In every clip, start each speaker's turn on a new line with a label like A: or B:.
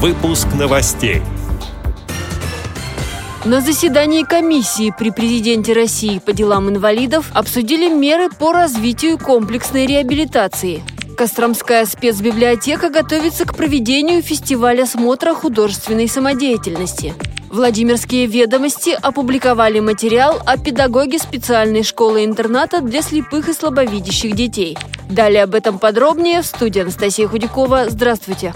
A: Выпуск новостей.
B: На заседании комиссии при президенте России по делам инвалидов обсудили меры по развитию комплексной реабилитации. Костромская спецбиблиотека готовится к проведению фестиваля смотра художественной самодеятельности. Владимирские ведомости опубликовали материал о педагоге специальной школы-интерната для слепых и слабовидящих детей. Далее об этом подробнее в студии Анастасия Худякова. Здравствуйте!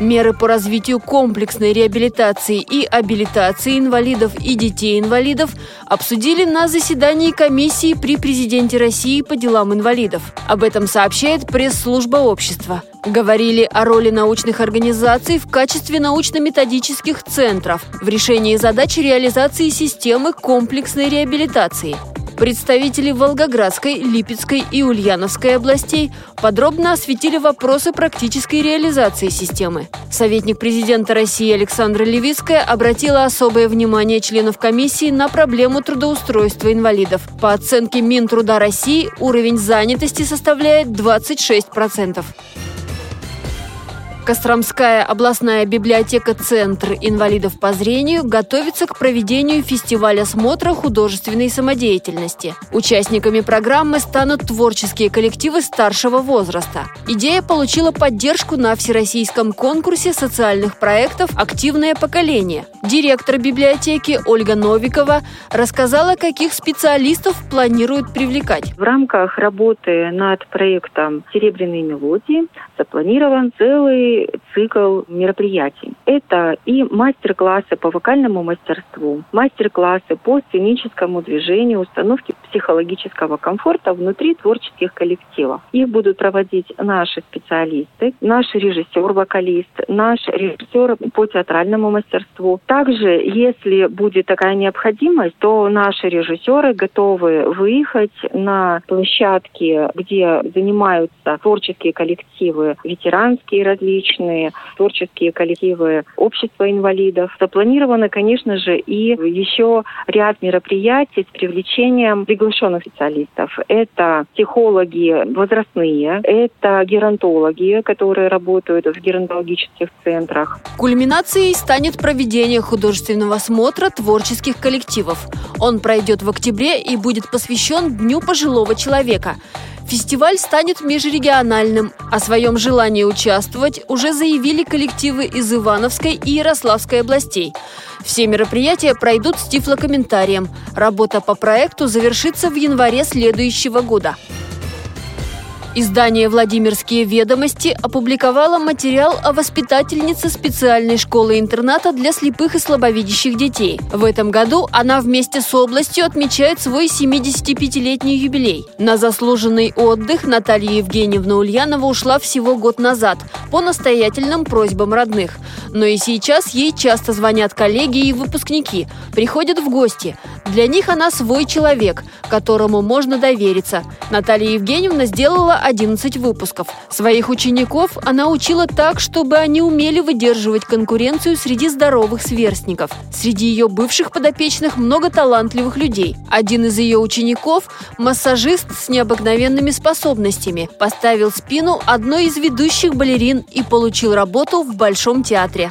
B: Меры по развитию комплексной реабилитации и абилитации инвалидов и детей-инвалидов обсудили на заседании комиссии при президенте России по делам инвалидов. Об этом сообщает пресс-служба общества. Говорили о роли научных организаций в качестве научно-методических центров в решении задач реализации системы комплексной реабилитации – Представители Волгоградской, Липецкой и Ульяновской областей подробно осветили вопросы практической реализации системы. Советник президента России Александра Левицкая обратила особое внимание членов комиссии на проблему трудоустройства инвалидов. По оценке Минтруда России уровень занятости составляет 26%. Костромская областная библиотека «Центр инвалидов по зрению» готовится к проведению фестиваля смотра художественной самодеятельности. Участниками программы станут творческие коллективы старшего возраста. Идея получила поддержку на всероссийском конкурсе социальных проектов «Активное поколение». Директор библиотеки Ольга Новикова рассказала, каких специалистов планируют привлекать.
C: В рамках работы над проектом «Серебряные мелодии» запланирован целый цикл мероприятий. Это и мастер-классы по вокальному мастерству, мастер-классы по сценическому движению, установке психологического комфорта внутри творческих коллективов. Их будут проводить наши специалисты, наш режиссер-вокалист, наш режиссер по театральному мастерству. Если будет такая необходимость, то наши режиссеры готовы выехать на площадки, где занимаются творческие коллективы, ветеранские различные творческие коллективы общества инвалидов. Запланировано, конечно же, и еще ряд мероприятий с привлечением приглашенных специалистов. Это психологи возрастные, это геронтологи, которые работают в геронтологических центрах.
B: Кульминацией станет проведение художественного смотра творческих коллективов. Он пройдет в октябре и будет посвящен Дню пожилого человека – Фестиваль станет межрегиональным. О своем желании участвовать уже заявили коллективы из Ивановской и Ярославской областей. Все мероприятия пройдут с тифлокомментарием. Работа по проекту завершится в январе следующего года. Издание «Владимирские ведомости» опубликовало материал о воспитательнице специальной школы-интерната для слепых и слабовидящих детей. В этом году она вместе с областью отмечает свой 75-летний юбилей. На заслуженный отдых Наталья Евгеньевна Ульянова ушла всего год назад по настоятельным просьбам родных. Но и сейчас ей часто звонят коллеги и выпускники, приходят в гости. Для них она свой человек, которому можно довериться. Наталья Евгеньевна сделала 11 выпусков. Своих учеников она учила так, чтобы они умели выдерживать конкуренцию среди здоровых сверстников. Среди ее бывших подопечных много талантливых людей. Один из ее учеников – массажист с необыкновенными способностями. Поставил спину одной из ведущих балерин и получил работу в Большом театре.